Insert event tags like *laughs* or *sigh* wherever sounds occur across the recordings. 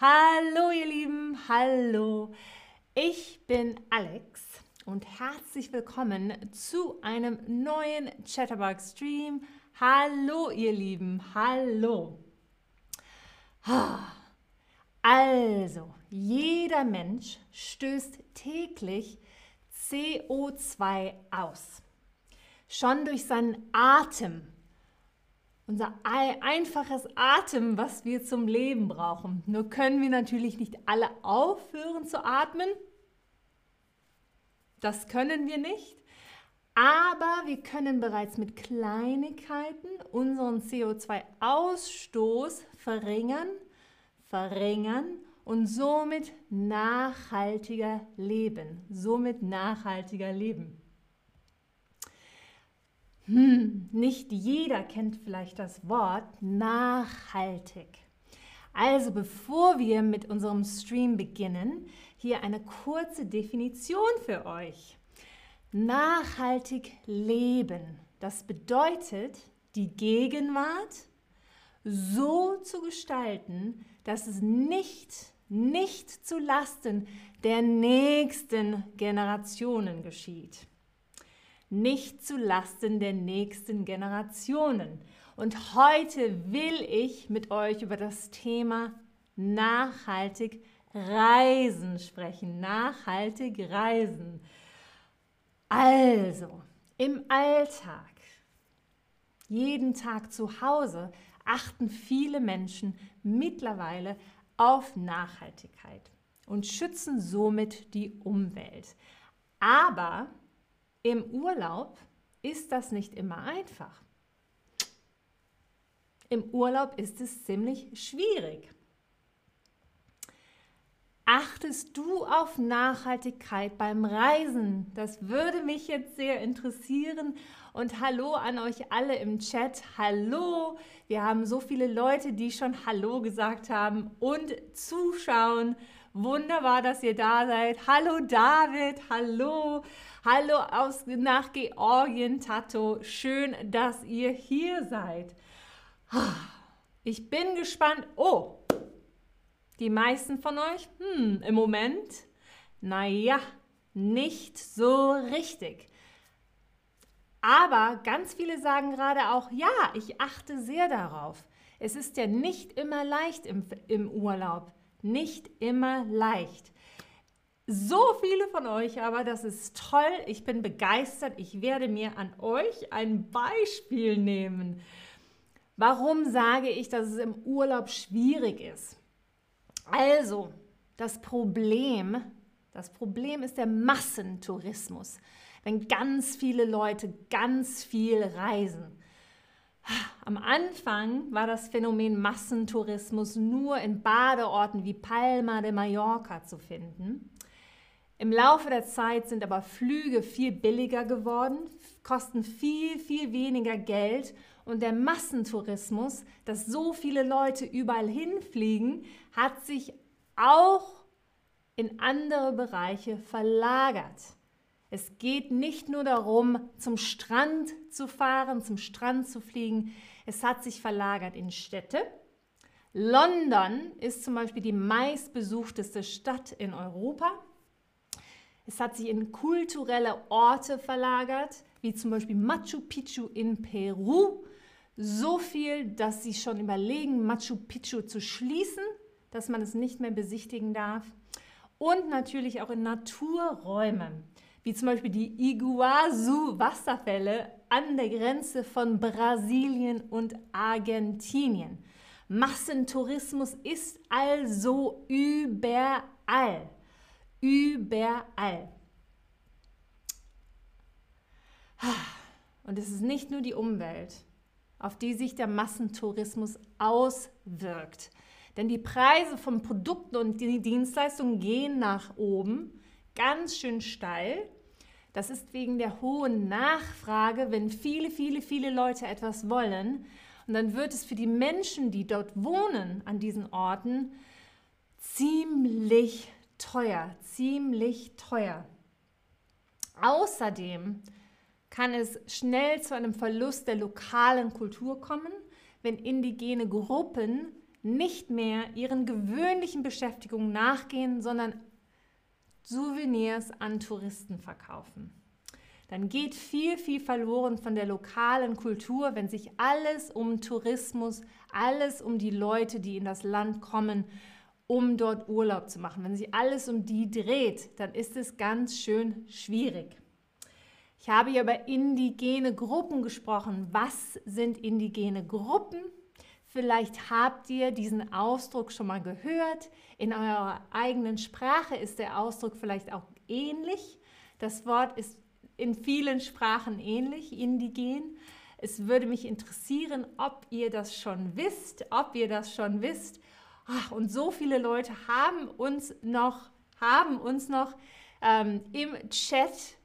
Hallo ihr Lieben, hallo. Ich bin Alex und herzlich willkommen zu einem neuen Chatterbug Stream. Hallo ihr Lieben, hallo. Also, jeder Mensch stößt täglich CO2 aus. Schon durch seinen Atem unser einfaches Atem, was wir zum Leben brauchen. Nur können wir natürlich nicht alle aufhören zu atmen. Das können wir nicht. Aber wir können bereits mit Kleinigkeiten unseren CO2-Ausstoß verringern, verringern und somit nachhaltiger leben. Somit nachhaltiger leben. Hm, nicht jeder kennt vielleicht das Wort nachhaltig. Also bevor wir mit unserem Stream beginnen, hier eine kurze Definition für euch. Nachhaltig leben, das bedeutet, die Gegenwart so zu gestalten, dass es nicht, nicht zu Lasten der nächsten Generationen geschieht nicht zu Lasten der nächsten Generationen. Und heute will ich mit euch über das Thema nachhaltig Reisen sprechen. Nachhaltig Reisen. Also, im Alltag, jeden Tag zu Hause, achten viele Menschen mittlerweile auf Nachhaltigkeit und schützen somit die Umwelt. Aber im Urlaub ist das nicht immer einfach. Im Urlaub ist es ziemlich schwierig. Achtest du auf Nachhaltigkeit beim Reisen? Das würde mich jetzt sehr interessieren. Und hallo an euch alle im Chat. Hallo. Wir haben so viele Leute, die schon Hallo gesagt haben und zuschauen. Wunderbar, dass ihr da seid. Hallo David. Hallo. Hallo aus, nach Georgien, Tato. Schön, dass ihr hier seid. Ich bin gespannt. Oh, die meisten von euch, hm, im Moment, naja, nicht so richtig. Aber ganz viele sagen gerade auch, ja, ich achte sehr darauf. Es ist ja nicht immer leicht im, im Urlaub. Nicht immer leicht. So viele von euch aber, das ist toll. Ich bin begeistert. Ich werde mir an euch ein Beispiel nehmen. Warum sage ich, dass es im Urlaub schwierig ist? Also, das Problem, das Problem ist der Massentourismus. Wenn ganz viele Leute ganz viel reisen. Am Anfang war das Phänomen Massentourismus nur in Badeorten wie Palma de Mallorca zu finden. Im Laufe der Zeit sind aber Flüge viel billiger geworden, kosten viel, viel weniger Geld und der Massentourismus, dass so viele Leute überall hinfliegen, hat sich auch in andere Bereiche verlagert. Es geht nicht nur darum, zum Strand zu fahren, zum Strand zu fliegen. Es hat sich verlagert in Städte. London ist zum Beispiel die meistbesuchteste Stadt in Europa. Es hat sich in kulturelle Orte verlagert, wie zum Beispiel Machu Picchu in Peru. So viel, dass sie schon überlegen, Machu Picchu zu schließen, dass man es nicht mehr besichtigen darf. Und natürlich auch in Naturräumen, wie zum Beispiel die Iguazu-Wasserfälle an der Grenze von Brasilien und Argentinien. Massentourismus ist also überall. Überall. Und es ist nicht nur die Umwelt, auf die sich der Massentourismus auswirkt. Denn die Preise von Produkten und Dienstleistungen gehen nach oben, ganz schön steil. Das ist wegen der hohen Nachfrage, wenn viele, viele, viele Leute etwas wollen. Und dann wird es für die Menschen, die dort wohnen, an diesen Orten, ziemlich teuer, ziemlich teuer. Außerdem kann es schnell zu einem Verlust der lokalen Kultur kommen, wenn indigene Gruppen nicht mehr ihren gewöhnlichen Beschäftigungen nachgehen, sondern Souvenirs an Touristen verkaufen. Dann geht viel, viel verloren von der lokalen Kultur, wenn sich alles um Tourismus, alles um die Leute, die in das Land kommen, um dort Urlaub zu machen. Wenn sich alles um die dreht, dann ist es ganz schön schwierig. Ich habe hier über indigene Gruppen gesprochen. Was sind indigene Gruppen? Vielleicht habt ihr diesen Ausdruck schon mal gehört. In eurer eigenen Sprache ist der Ausdruck vielleicht auch ähnlich. Das Wort ist in vielen Sprachen ähnlich, indigen. Es würde mich interessieren, ob ihr das schon wisst, ob ihr das schon wisst. Ach, und so viele Leute haben uns noch, haben uns noch ähm, im Chat,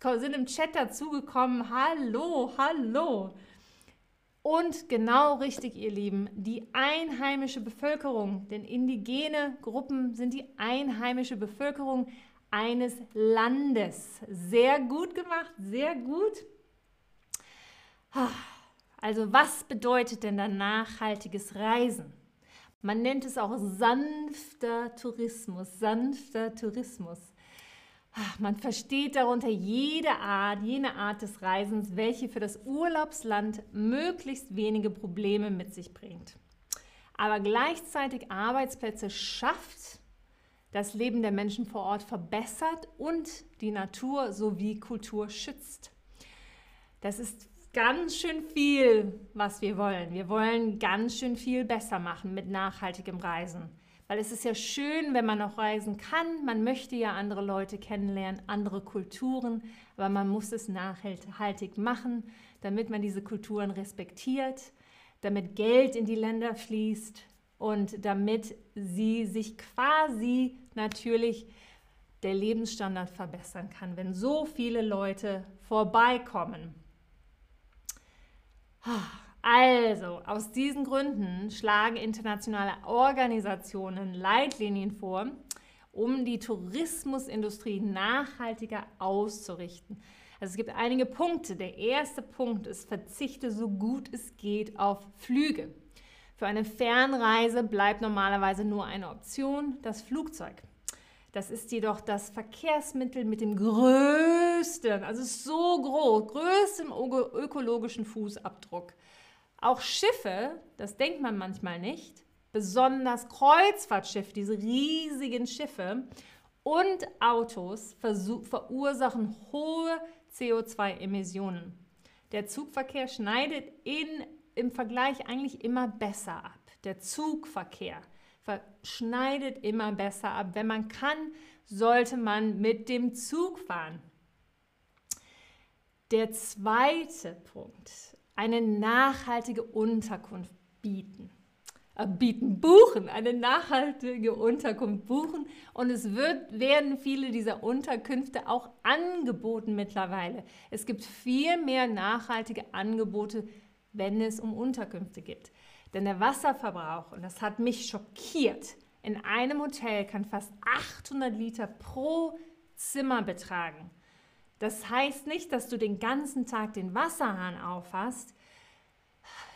sind im Chat dazugekommen. Hallo, hallo. Und genau richtig, ihr Lieben, die einheimische Bevölkerung, denn indigene Gruppen sind die einheimische Bevölkerung eines Landes. Sehr gut gemacht, sehr gut. Also was bedeutet denn dann nachhaltiges Reisen? Man nennt es auch sanfter Tourismus, sanfter Tourismus. Man versteht darunter jede Art, jene Art des Reisens, welche für das Urlaubsland möglichst wenige Probleme mit sich bringt, aber gleichzeitig Arbeitsplätze schafft das Leben der Menschen vor Ort verbessert und die Natur sowie Kultur schützt. Das ist ganz schön viel, was wir wollen. Wir wollen ganz schön viel besser machen mit nachhaltigem Reisen. Weil es ist ja schön, wenn man noch reisen kann. Man möchte ja andere Leute kennenlernen, andere Kulturen, aber man muss es nachhaltig machen, damit man diese Kulturen respektiert, damit Geld in die Länder fließt, und damit sie sich quasi natürlich der Lebensstandard verbessern kann, wenn so viele Leute vorbeikommen. Also, aus diesen Gründen schlagen internationale Organisationen Leitlinien vor, um die Tourismusindustrie nachhaltiger auszurichten. Also es gibt einige Punkte. Der erste Punkt ist, verzichte so gut es geht auf Flüge. Für eine Fernreise bleibt normalerweise nur eine Option, das Flugzeug. Das ist jedoch das Verkehrsmittel mit dem größten, also so groß, größten ökologischen Fußabdruck. Auch Schiffe, das denkt man manchmal nicht, besonders Kreuzfahrtschiffe, diese riesigen Schiffe und Autos verursachen hohe CO2-Emissionen. Der Zugverkehr schneidet in im Vergleich eigentlich immer besser ab. Der Zugverkehr schneidet immer besser ab. Wenn man kann, sollte man mit dem Zug fahren. Der zweite Punkt, eine nachhaltige Unterkunft bieten. Äh, bieten, buchen, eine nachhaltige Unterkunft buchen. Und es wird, werden viele dieser Unterkünfte auch angeboten mittlerweile. Es gibt viel mehr nachhaltige Angebote wenn es um Unterkünfte geht. Denn der Wasserverbrauch, und das hat mich schockiert, in einem Hotel kann fast 800 Liter pro Zimmer betragen. Das heißt nicht, dass du den ganzen Tag den Wasserhahn aufhast.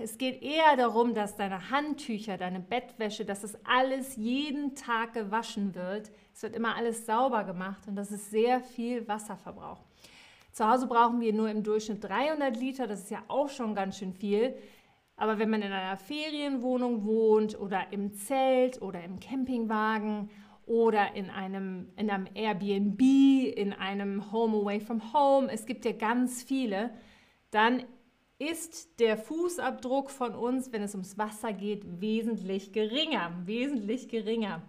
Es geht eher darum, dass deine Handtücher, deine Bettwäsche, dass das alles jeden Tag gewaschen wird. Es wird immer alles sauber gemacht und das ist sehr viel Wasserverbrauch. Zu Hause brauchen wir nur im Durchschnitt 300 Liter, das ist ja auch schon ganz schön viel. Aber wenn man in einer Ferienwohnung wohnt oder im Zelt oder im Campingwagen oder in einem, in einem Airbnb, in einem Home Away from Home, es gibt ja ganz viele, dann ist der Fußabdruck von uns, wenn es ums Wasser geht, wesentlich geringer, wesentlich geringer.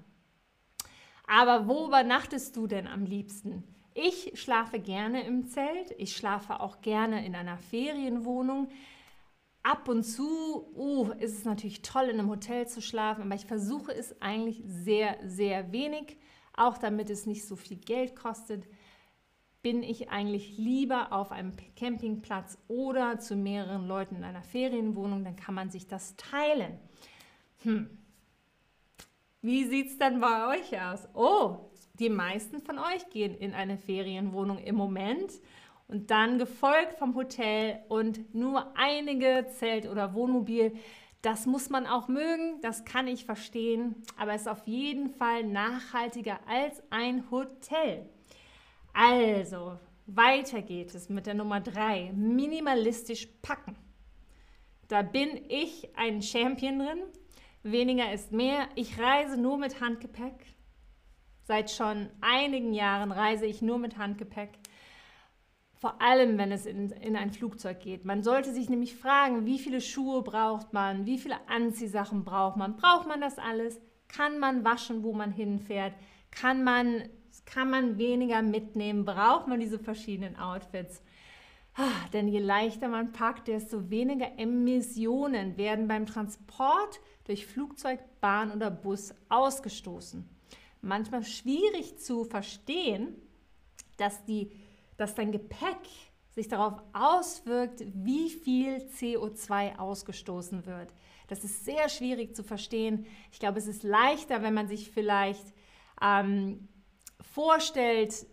Aber wo übernachtest du denn am liebsten? Ich schlafe gerne im Zelt, ich schlafe auch gerne in einer Ferienwohnung. Ab und zu uh, ist es natürlich toll, in einem Hotel zu schlafen, aber ich versuche es eigentlich sehr, sehr wenig, auch damit es nicht so viel Geld kostet bin ich eigentlich lieber auf einem Campingplatz oder zu mehreren Leuten in einer Ferienwohnung, dann kann man sich das teilen. Hm. Wie sieht es dann bei euch aus? Oh, die meisten von euch gehen in eine Ferienwohnung im Moment und dann gefolgt vom Hotel und nur einige Zelt oder Wohnmobil. Das muss man auch mögen, das kann ich verstehen, aber es ist auf jeden Fall nachhaltiger als ein Hotel. Also, weiter geht es mit der Nummer 3, minimalistisch packen. Da bin ich ein Champion drin. Weniger ist mehr. Ich reise nur mit Handgepäck. Seit schon einigen Jahren reise ich nur mit Handgepäck. Vor allem, wenn es in, in ein Flugzeug geht. Man sollte sich nämlich fragen, wie viele Schuhe braucht man, wie viele Anziehsachen braucht man. Braucht man das alles? Kann man waschen, wo man hinfährt? Kann man, kann man weniger mitnehmen? Braucht man diese verschiedenen Outfits? Ah, denn je leichter man packt, desto weniger Emissionen werden beim Transport durch Flugzeug, Bahn oder Bus ausgestoßen. Manchmal schwierig zu verstehen, dass, die, dass dein Gepäck sich darauf auswirkt, wie viel CO2 ausgestoßen wird. Das ist sehr schwierig zu verstehen. Ich glaube, es ist leichter, wenn man sich vielleicht ähm, vorstellt,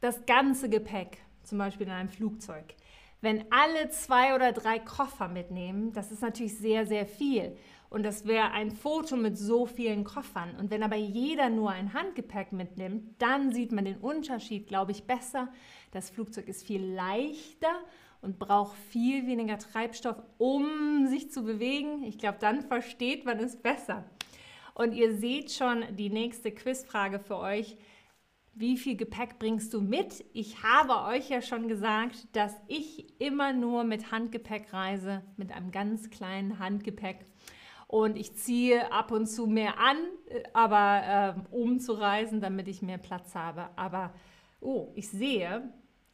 das ganze Gepäck zum Beispiel in einem Flugzeug. Wenn alle zwei oder drei Koffer mitnehmen, das ist natürlich sehr, sehr viel. Und das wäre ein Foto mit so vielen Koffern. Und wenn aber jeder nur ein Handgepäck mitnimmt, dann sieht man den Unterschied, glaube ich, besser. Das Flugzeug ist viel leichter und braucht viel weniger Treibstoff, um sich zu bewegen. Ich glaube, dann versteht man es besser. Und ihr seht schon die nächste Quizfrage für euch wie viel Gepäck bringst du mit? Ich habe euch ja schon gesagt, dass ich immer nur mit Handgepäck reise, mit einem ganz kleinen Handgepäck. Und ich ziehe ab und zu mehr an, äh, aber äh, um zu reisen, damit ich mehr Platz habe. Aber oh, ich sehe,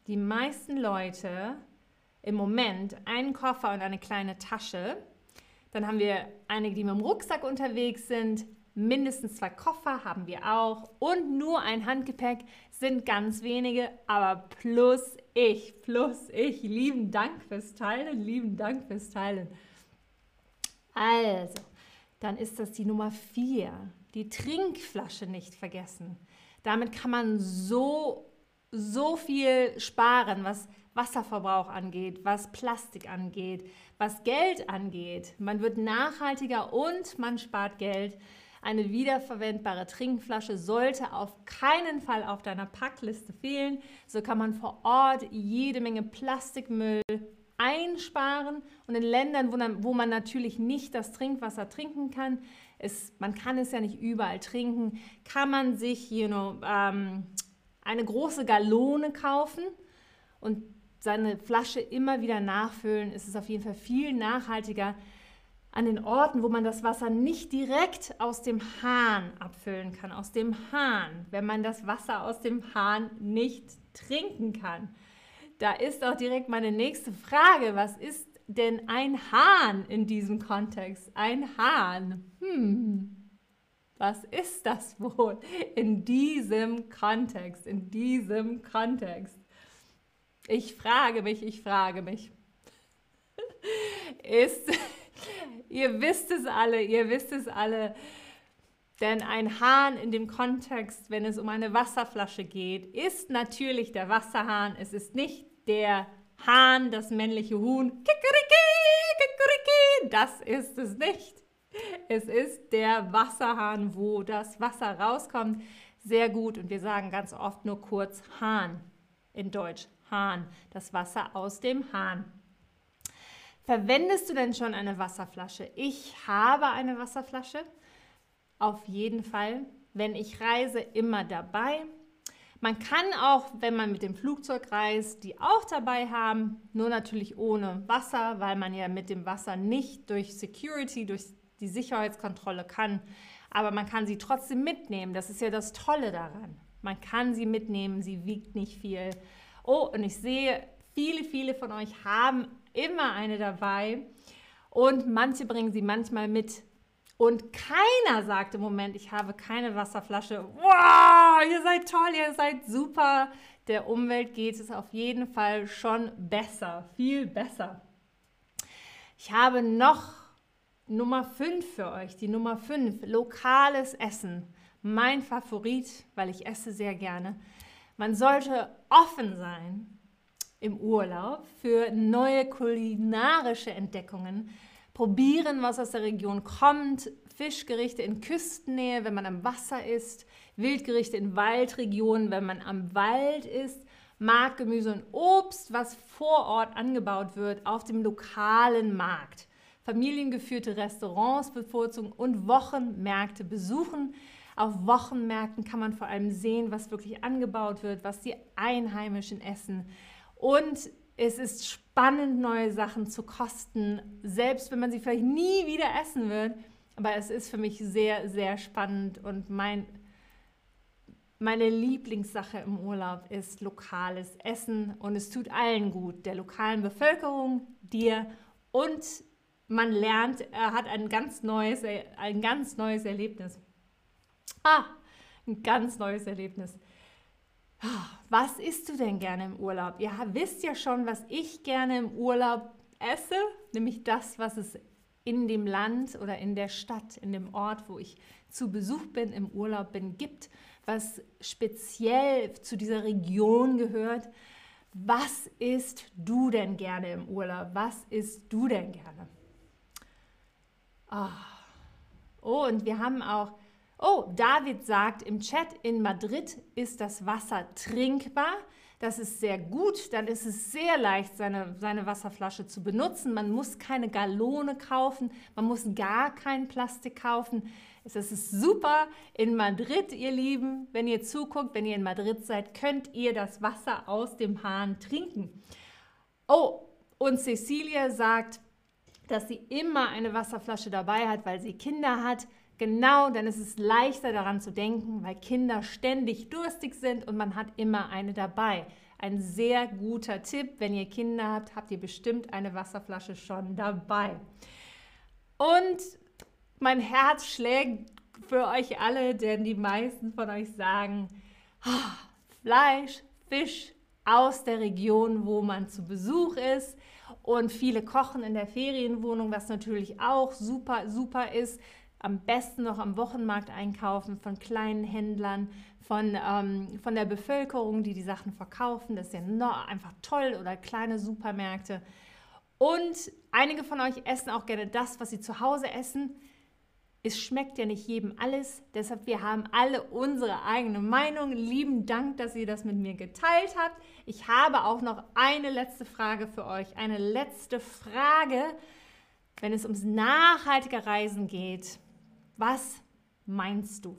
die meisten Leute im Moment einen Koffer und eine kleine Tasche. Dann haben wir einige, die mit dem Rucksack unterwegs sind, Mindestens zwei Koffer haben wir auch und nur ein Handgepäck sind ganz wenige, aber plus ich, plus ich. Lieben Dank fürs Teilen, lieben Dank fürs Teilen. Also, dann ist das die Nummer vier. Die Trinkflasche nicht vergessen. Damit kann man so, so viel sparen, was Wasserverbrauch angeht, was Plastik angeht, was Geld angeht. Man wird nachhaltiger und man spart Geld. Eine wiederverwendbare Trinkflasche sollte auf keinen Fall auf deiner Packliste fehlen. So kann man vor Ort jede Menge Plastikmüll einsparen. Und in Ländern, wo, wo man natürlich nicht das Trinkwasser trinken kann, es, man kann es ja nicht überall trinken, kann man sich you know, ähm, eine große Galone kaufen und seine Flasche immer wieder nachfüllen. Es ist auf jeden Fall viel nachhaltiger, an den Orten, wo man das Wasser nicht direkt aus dem Hahn abfüllen kann, aus dem Hahn, wenn man das Wasser aus dem Hahn nicht trinken kann. Da ist auch direkt meine nächste Frage, was ist denn ein Hahn in diesem Kontext? Ein Hahn. Hm. Was ist das wohl in diesem Kontext, in diesem Kontext? Ich frage mich, ich frage mich. *laughs* ist *laughs* ihr wisst es alle, ihr wisst es alle. Denn ein Hahn in dem Kontext, wenn es um eine Wasserflasche geht, ist natürlich der Wasserhahn. Es ist nicht der Hahn, das männliche Huhn. Kikeriki, kikeriki. Das ist es nicht. Es ist der Wasserhahn, wo das Wasser rauskommt. Sehr gut. Und wir sagen ganz oft nur kurz Hahn in Deutsch. Hahn. Das Wasser aus dem Hahn. Verwendest du denn schon eine Wasserflasche? Ich habe eine Wasserflasche, auf jeden Fall. Wenn ich reise, immer dabei. Man kann auch, wenn man mit dem Flugzeug reist, die auch dabei haben, nur natürlich ohne Wasser, weil man ja mit dem Wasser nicht durch Security, durch die Sicherheitskontrolle kann. Aber man kann sie trotzdem mitnehmen. Das ist ja das Tolle daran. Man kann sie mitnehmen, sie wiegt nicht viel. Oh, und ich sehe, viele, viele von euch haben immer eine dabei und manche bringen sie manchmal mit. Und keiner sagt im Moment, ich habe keine Wasserflasche. Wow, ihr seid toll, ihr seid super. Der Umwelt geht es auf jeden Fall schon besser, viel besser. Ich habe noch Nummer 5 für euch, die Nummer 5, lokales Essen. Mein Favorit, weil ich esse sehr gerne. Man sollte offen sein im Urlaub für neue kulinarische Entdeckungen. Probieren, was aus der Region kommt. Fischgerichte in Küstennähe, wenn man am Wasser ist. Wildgerichte in Waldregionen, wenn man am Wald ist. Markt, Gemüse und Obst, was vor Ort angebaut wird, auf dem lokalen Markt. Familiengeführte Restaurants bevorzugen und Wochenmärkte besuchen. Auf Wochenmärkten kann man vor allem sehen, was wirklich angebaut wird, was die Einheimischen essen. Und es ist spannend, neue Sachen zu kosten, selbst wenn man sie vielleicht nie wieder essen wird. Aber es ist für mich sehr, sehr spannend und mein meine Lieblingssache im Urlaub ist lokales Essen und es tut allen gut, der lokalen Bevölkerung, dir und man lernt, er hat ein ganz neues, ein ganz neues Erlebnis. Ah, ein ganz neues Erlebnis. Was isst du denn gerne im Urlaub? Ihr wisst ja schon, was ich gerne im Urlaub esse, nämlich das, was es in dem Land oder in der Stadt, in dem Ort, wo ich zu Besuch bin, im Urlaub bin, gibt was speziell zu dieser Region gehört. Was isst du denn gerne im Urlaub? Was isst du denn gerne? Oh, und wir haben auch, oh, David sagt im Chat, in Madrid ist das Wasser trinkbar. Das ist sehr gut. Dann ist es sehr leicht, seine, seine Wasserflasche zu benutzen. Man muss keine Gallone kaufen. Man muss gar kein Plastik kaufen. Es ist super in Madrid, ihr Lieben. Wenn ihr zuguckt, wenn ihr in Madrid seid, könnt ihr das Wasser aus dem Hahn trinken. Oh, und Cecilia sagt, dass sie immer eine Wasserflasche dabei hat, weil sie Kinder hat. Genau, dann ist es leichter daran zu denken, weil Kinder ständig durstig sind und man hat immer eine dabei. Ein sehr guter Tipp, wenn ihr Kinder habt, habt ihr bestimmt eine Wasserflasche schon dabei. Und mein Herz schlägt für euch alle, denn die meisten von euch sagen, ah, Fleisch, Fisch aus der Region, wo man zu Besuch ist. Und viele kochen in der Ferienwohnung, was natürlich auch super, super ist. Am besten noch am Wochenmarkt einkaufen von kleinen Händlern, von, ähm, von der Bevölkerung, die die Sachen verkaufen. Das ist ja noch einfach toll oder kleine Supermärkte. Und einige von euch essen auch gerne das, was sie zu Hause essen es schmeckt ja nicht jedem alles, deshalb wir haben alle unsere eigene Meinung. Lieben Dank, dass ihr das mit mir geteilt habt. Ich habe auch noch eine letzte Frage für euch, eine letzte Frage, wenn es ums nachhaltige Reisen geht. Was meinst du?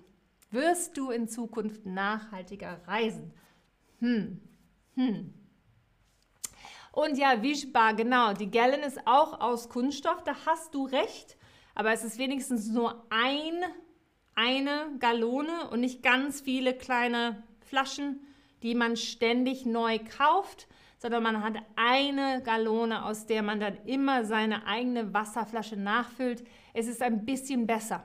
Wirst du in Zukunft nachhaltiger reisen? Hm, hm. Und ja, Wischbar, genau, die Gallon ist auch aus Kunststoff, da hast du recht aber es ist wenigstens nur ein, eine Gallone und nicht ganz viele kleine Flaschen, die man ständig neu kauft, sondern man hat eine Gallone, aus der man dann immer seine eigene Wasserflasche nachfüllt. Es ist ein bisschen besser.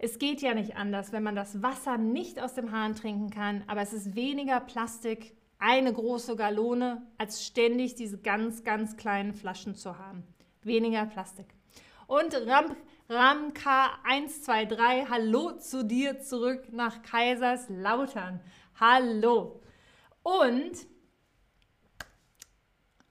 Es geht ja nicht anders, wenn man das Wasser nicht aus dem Hahn trinken kann, aber es ist weniger Plastik, eine große Gallone, als ständig diese ganz, ganz kleinen Flaschen zu haben. Weniger Plastik. Und Ram, Ramka123, hallo zu dir zurück nach Kaiserslautern. Hallo. Und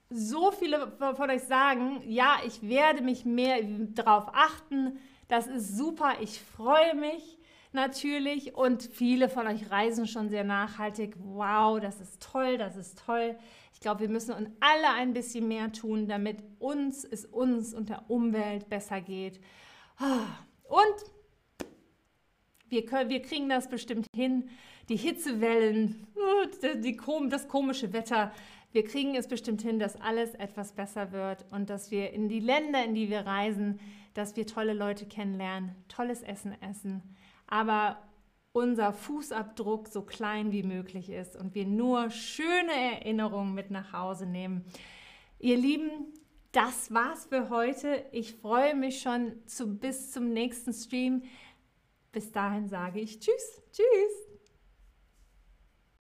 so viele von euch sagen, ja, ich werde mich mehr darauf achten. Das ist super. Ich freue mich natürlich. Und viele von euch reisen schon sehr nachhaltig. Wow, das ist toll, das ist toll. Ich glaube, wir müssen uns alle ein bisschen mehr tun, damit uns, es uns und der Umwelt besser geht. Und wir, können, wir kriegen das bestimmt hin. Die Hitzewellen, die, das komische Wetter, wir kriegen es bestimmt hin, dass alles etwas besser wird und dass wir in die Länder, in die wir reisen, dass wir tolle Leute kennenlernen, tolles Essen essen, aber unser Fußabdruck so klein wie möglich ist und wir nur schöne Erinnerungen mit nach Hause nehmen. Ihr Lieben, das war's für heute. Ich freue mich schon zu, bis zum nächsten Stream. Bis dahin sage ich Tschüss, Tschüss.